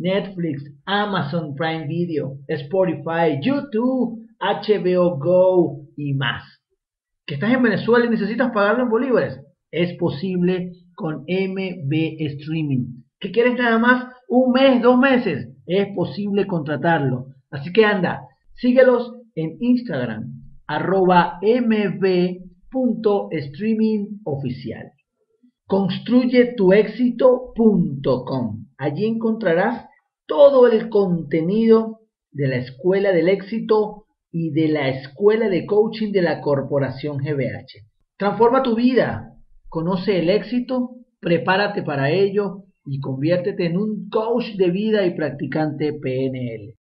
Netflix, Amazon Prime Video, Spotify, YouTube, HBO Go y más. ¿Que estás en Venezuela y necesitas pagarlo en bolívares? Es posible con MB Streaming. ¿Que quieres nada más un mes, dos meses? Es posible contratarlo. Así que anda, síguelos en Instagram, arroba mb.streamingoficial. Construyetuexito.com. Allí encontrarás todo el contenido de la Escuela del Éxito y de la Escuela de Coaching de la Corporación GBH. Transforma tu vida, conoce el éxito, prepárate para ello y conviértete en un coach de vida y practicante PNL.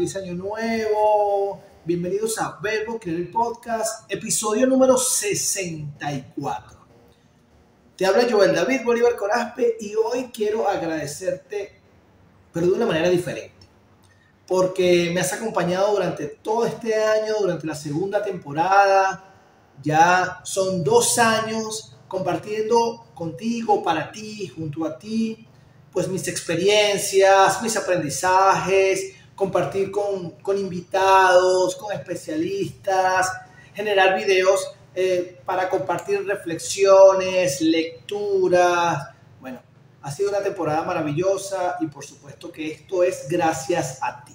Feliz Año Nuevo. Bienvenidos a Verbo Crear el Podcast, episodio número 64. Te habla Joel David Bolívar Corazpe y hoy quiero agradecerte, pero de una manera diferente. Porque me has acompañado durante todo este año, durante la segunda temporada. Ya son dos años compartiendo contigo, para ti, junto a ti, pues mis experiencias, mis aprendizajes, compartir con, con invitados, con especialistas, generar videos eh, para compartir reflexiones, lecturas. Bueno, ha sido una temporada maravillosa y por supuesto que esto es gracias a ti.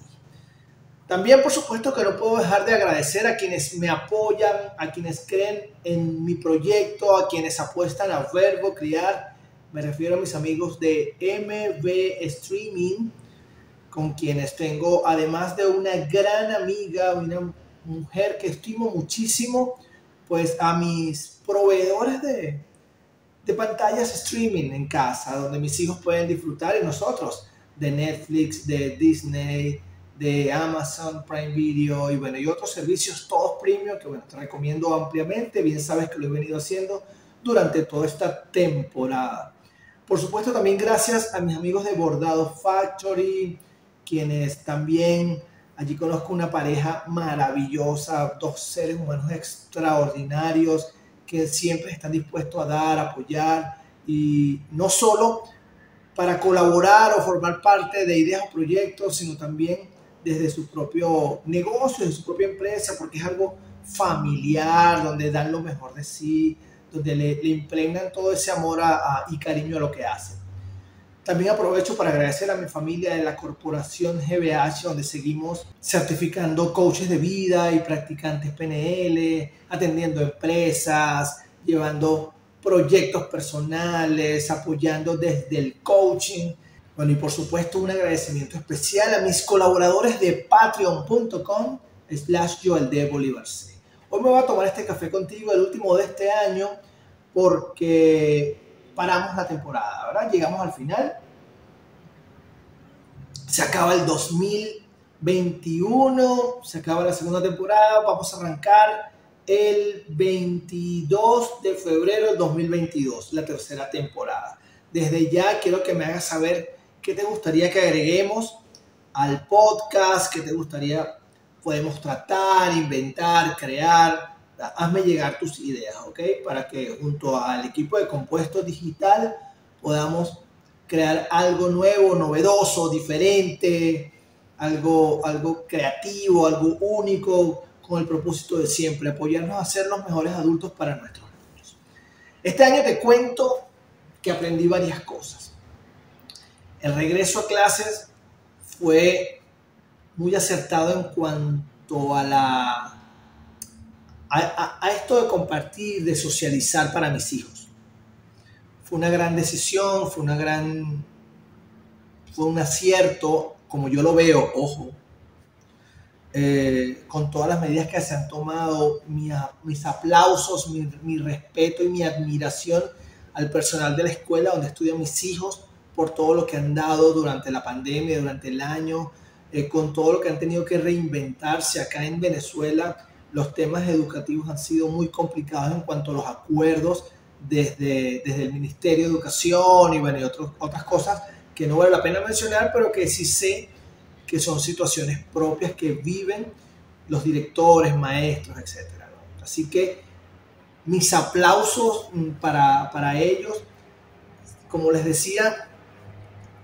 También por supuesto que no puedo dejar de agradecer a quienes me apoyan, a quienes creen en mi proyecto, a quienes apuestan a verbo criar me refiero a mis amigos de MB Streaming, con quienes tengo, además de una gran amiga, una mujer que estimo muchísimo, pues a mis proveedores de, de pantallas streaming en casa, donde mis hijos pueden disfrutar y nosotros de Netflix, de Disney, de Amazon Prime Video y bueno, y otros servicios todos premium que bueno, te recomiendo ampliamente, bien sabes que lo he venido haciendo durante toda esta temporada. Por supuesto, también gracias a mis amigos de Bordado Factory, quienes también allí conozco una pareja maravillosa, dos seres humanos extraordinarios que siempre están dispuestos a dar, apoyar y no solo para colaborar o formar parte de ideas o proyectos, sino también desde su propio negocio, desde su propia empresa, porque es algo familiar, donde dan lo mejor de sí, donde le, impregnan todo ese amor y cariño a lo que hacen. También aprovecho para agradecer a mi familia de la corporación GBH, donde seguimos certificando coaches de vida y practicantes PNL, atendiendo empresas, llevando proyectos personales, apoyando desde el coaching. Bueno, y por supuesto un agradecimiento especial a mis colaboradores de patreon.com slash Joel de Bolívar Hoy me voy a tomar este café contigo, el último de este año, porque paramos la temporada, ¿verdad? Llegamos al final. Se acaba el 2021, se acaba la segunda temporada, vamos a arrancar el 22 de febrero del 2022, la tercera temporada. Desde ya quiero que me hagas saber qué te gustaría que agreguemos al podcast, qué te gustaría podemos tratar, inventar, crear hazme llegar tus ideas, ¿ok? Para que junto al equipo de compuesto digital podamos crear algo nuevo, novedoso, diferente, algo, algo creativo, algo único, con el propósito de siempre, apoyarnos a ser los mejores adultos para nuestros niños. Este año te cuento que aprendí varias cosas. El regreso a clases fue muy acertado en cuanto a la a, esto de compartir, de socializar para mis hijos. Fue una gran decisión, fue una gran, fue un acierto, como yo lo veo, ojo, eh, con todas las medidas que se han tomado, mis aplausos, mi, respeto y mi admiración al personal de la escuela donde estudian mis hijos por todo lo que han dado durante la pandemia, durante el año, eh, con todo lo que han tenido que reinventarse acá en Venezuela. Los temas educativos han sido muy complicados en cuanto a los acuerdos desde, desde el Ministerio de Educación y, bueno, y otras cosas que no vale la pena mencionar, pero que sí sé que son situaciones propias que viven los directores, maestros, etc. Así que mis aplausos mm, para, para ellos, como les decía,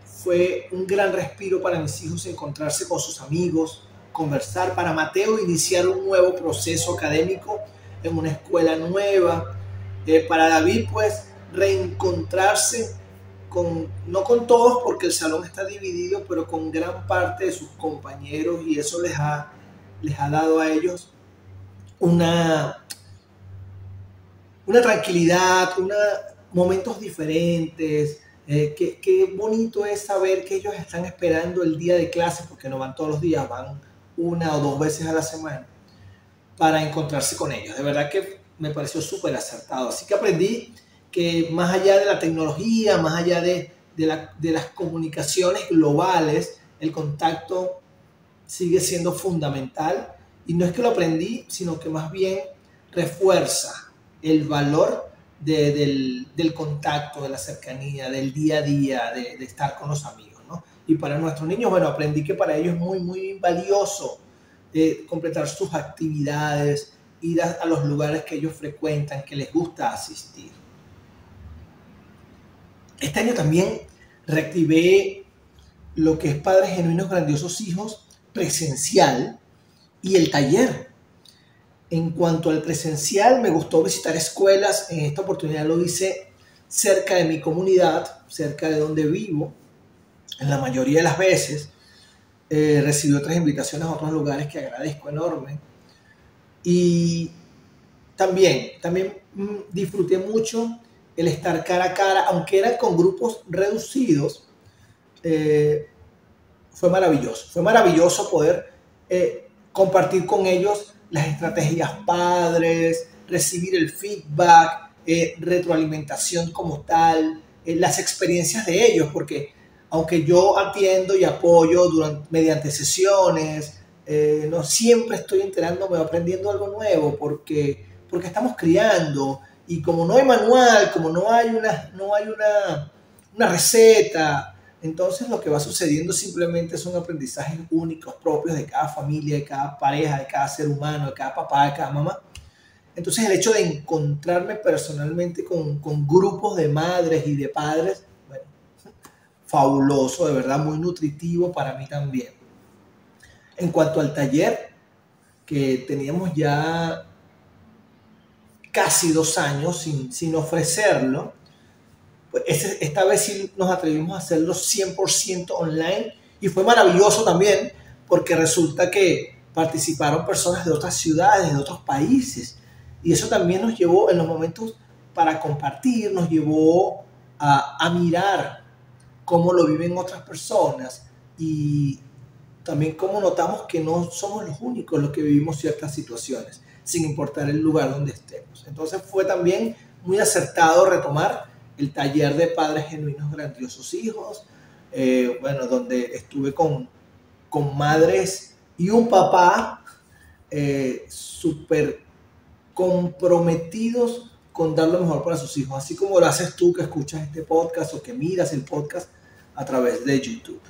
fue un gran respiro para mis hijos encontrarse con sus amigos, conversar, para Mateo iniciar un nuevo proceso académico en una escuela nueva, eh, para David pues reencontrarse no con todos porque el salón está dividido, pero con gran parte de sus compañeros y eso les ha, les ha dado a ellos una, una tranquilidad, una, momentos diferentes. Eh, qué, qué, bonito es saber que ellos están esperando el día de clase, porque no van todos los días, van una o dos veces a la semana, para encontrarse con ellos. De verdad que me pareció súper acertado. Así que aprendí que más allá de la tecnología, más allá de, de, las comunicaciones globales, el contacto sigue siendo fundamental. Y no es que lo aprendí, sino que más bien refuerza el valor del, del, contacto, de la cercanía, del día a día, de, de, estar con los amigos. Y para nuestros niños, bueno, aprendí que para ellos es muy, muy valioso de completar sus actividades, ir a los lugares que ellos frecuentan, que les gusta asistir. Este año también reactivé lo que es Padres Genuinos Grandiosos Hijos presencial y el taller. En cuanto al presencial, me gustó visitar escuelas. En esta oportunidad lo hice cerca de mi comunidad, cerca de donde vivo. En la mayoría de las veces eh, recibí otras invitaciones a otros lugares que agradezco enorme. Y también, también mm, disfruté mucho el estar cara a cara, aunque eran con grupos reducidos, eh, fue maravilloso. Fue maravilloso poder eh, compartir con ellos las estrategias padres, recibir el feedback, eh, retroalimentación como tal, las experiencias de ellos, porque aunque yo atiendo y apoyo durante, mediante sesiones, no siempre estoy enterándome o aprendiendo algo nuevo, porque, porque estamos criando, y como no hay manual, como no hay una, no hay una, una receta, entonces lo que va sucediendo simplemente son aprendizajes únicos, propios de cada familia, de cada pareja, de cada ser humano, de cada papá, de cada mamá. Entonces el hecho de encontrarme personalmente con, con grupos de madres y de padres, fabuloso, de verdad muy nutritivo para mí también. En cuanto al taller, que teníamos ya casi dos años sin, sin ofrecerlo. Pues esta vez sí nos atrevimos a hacerlo 100% online y fue maravilloso también porque resulta que participaron personas de otras ciudades, de otros países y eso también nos llevó en los momentos para compartir, nos llevó a, a mirar cómo lo viven otras personas y también cómo notamos que no somos los únicos los que vivimos ciertas situaciones sin importar el lugar donde estemos. Entonces fue también muy acertado retomar el taller de padres genuinos grandiosos hijos, eh, bueno, donde estuve con, con madres y un papá eh, súper comprometidos con dar lo mejor para sus hijos, así como lo haces tú que escuchas este podcast o que miras el podcast a través de YouTube.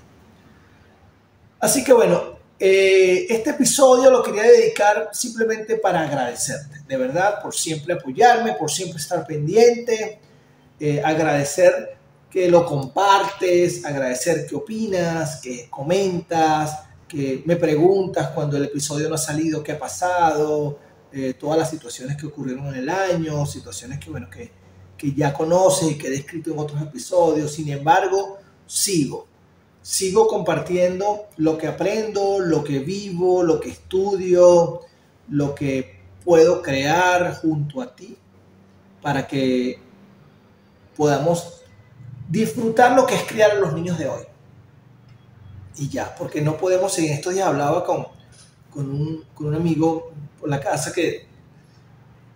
Así que bueno, eh, este episodio lo quería dedicar simplemente para agradecerte, de verdad, por siempre apoyarme, por siempre estar pendiente, eh, agradecer que lo compartes, agradecer que opinas, que comentas, que me preguntas cuando el episodio no ha salido, qué ha pasado, eh, todas las situaciones que ocurrieron en el año, situaciones que, bueno, que, que ya conoces y que he descrito en otros episodios. Sin embargo, sigo sigo compartiendo lo que aprendo, lo que vivo, lo que estudio, lo que puedo crear junto a ti para que podamos disfrutar lo que es criar a los niños de hoy. Y ya, porque no podemos, en estos días hablaba con, con un, con un amigo por la casa que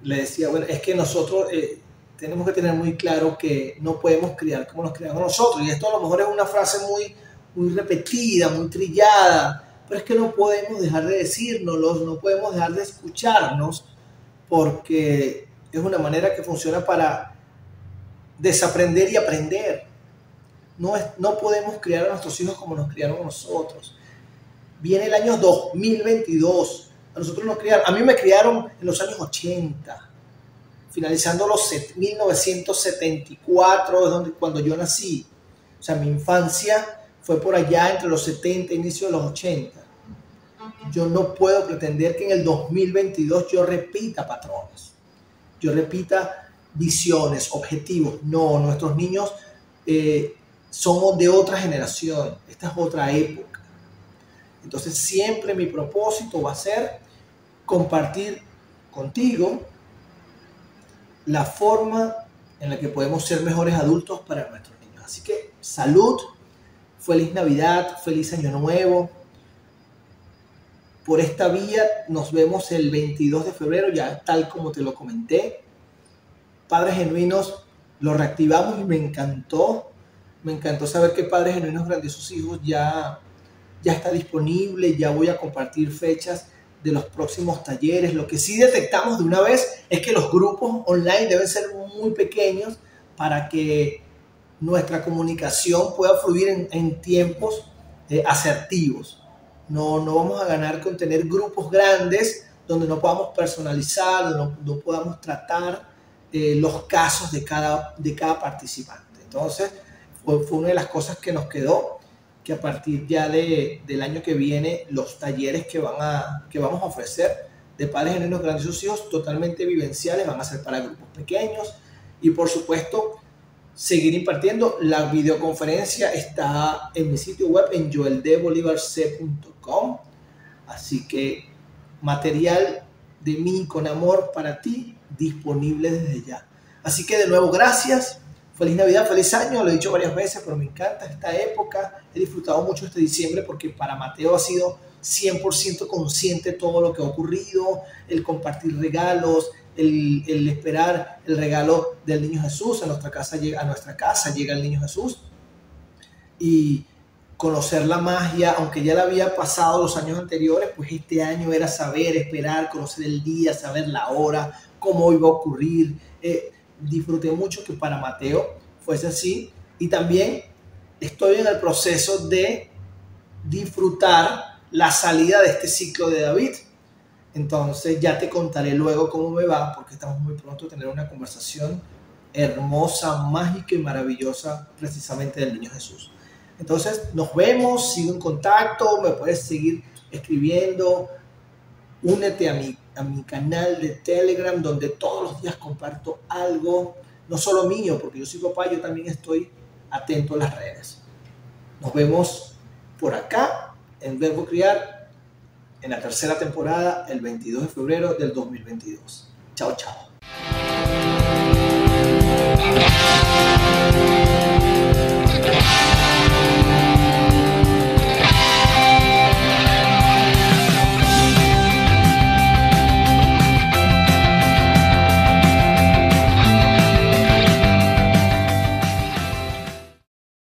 le decía, bueno, es que nosotros eh, tenemos que tener muy claro que no podemos criar como nos criamos nosotros. Y esto a lo mejor es una frase muy, muy repetida, muy trillada, pero es que no podemos dejar de decírnoslo, no podemos dejar de escucharnos, porque es una manera que funciona para desaprender y aprender. No, es, no podemos criar a nuestros hijos como nos criaron nosotros. Viene el año 2022. A nosotros nos criaron, a mí me criaron en los años 80, finalizando los 1974, es donde, cuando yo nací. O sea, mi infancia fue por allá entre los 70 e inicio de los 80. Yo no puedo pretender que en el 2022 yo repita patrones, yo repita visiones, objetivos. No, nuestros niños eh, somos de otra generación, esta es otra época. Entonces siempre mi propósito va a ser compartir contigo la forma en la que podemos ser mejores adultos para nuestros niños. Así que salud, feliz Navidad, feliz Año Nuevo. Por esta vía nos vemos el 22 de febrero, ya tal como te lo comenté. Padres Genuinos lo reactivamos y me encantó. Me encantó saber que Padres Genuinos Grandiosos Hijos ya, ya está disponible, ya voy a compartir fechas de los próximos talleres. Lo que sí detectamos de una vez es que los grupos online deben ser muy pequeños para que nuestra comunicación pueda fluir en, tiempos eh, asertivos. No, no vamos a ganar con tener grupos grandes donde no podamos personalizar, donde no, podamos tratar eh, los casos de cada, de cada participante. Entonces, fue una de las cosas que nos quedó que a partir ya de, del año que viene los talleres que, van a, que vamos a ofrecer de padres en los grandes hijos totalmente vivenciales van a ser para grupos pequeños y por supuesto seguir impartiendo. La videoconferencia está en mi sitio web en joeldebolivarc.com así que material de mí con amor para ti disponible desde ya. Así que de nuevo gracias Feliz Navidad, feliz año, lo he dicho varias veces, pero me encanta esta época. He disfrutado mucho este diciembre porque para Mateo ha sido 100% consciente todo lo que ha ocurrido, el compartir regalos, el, esperar el regalo del niño Jesús. A nuestra, casa llega, a nuestra casa llega el niño Jesús. Y conocer la magia, aunque ya la había pasado los años anteriores, pues este año era saber, esperar, conocer el día, saber la hora, cómo iba a ocurrir. Eh, disfruté mucho que para Mateo fuese así y también estoy en el proceso de disfrutar la salida de este ciclo de David. Entonces ya te contaré luego cómo me va porque estamos muy pronto a tener una conversación hermosa, mágica y maravillosa precisamente del niño Jesús. Entonces nos vemos, sigo en contacto, me puedes seguir escribiendo, únete a mi a mi canal de Telegram donde todos los días comparto algo, no solo mío, porque yo soy papá, yo también estoy atento a las redes. Nos vemos por acá en Verbo Criar en la tercera temporada el 22 de febrero del 2022. Chao, chao.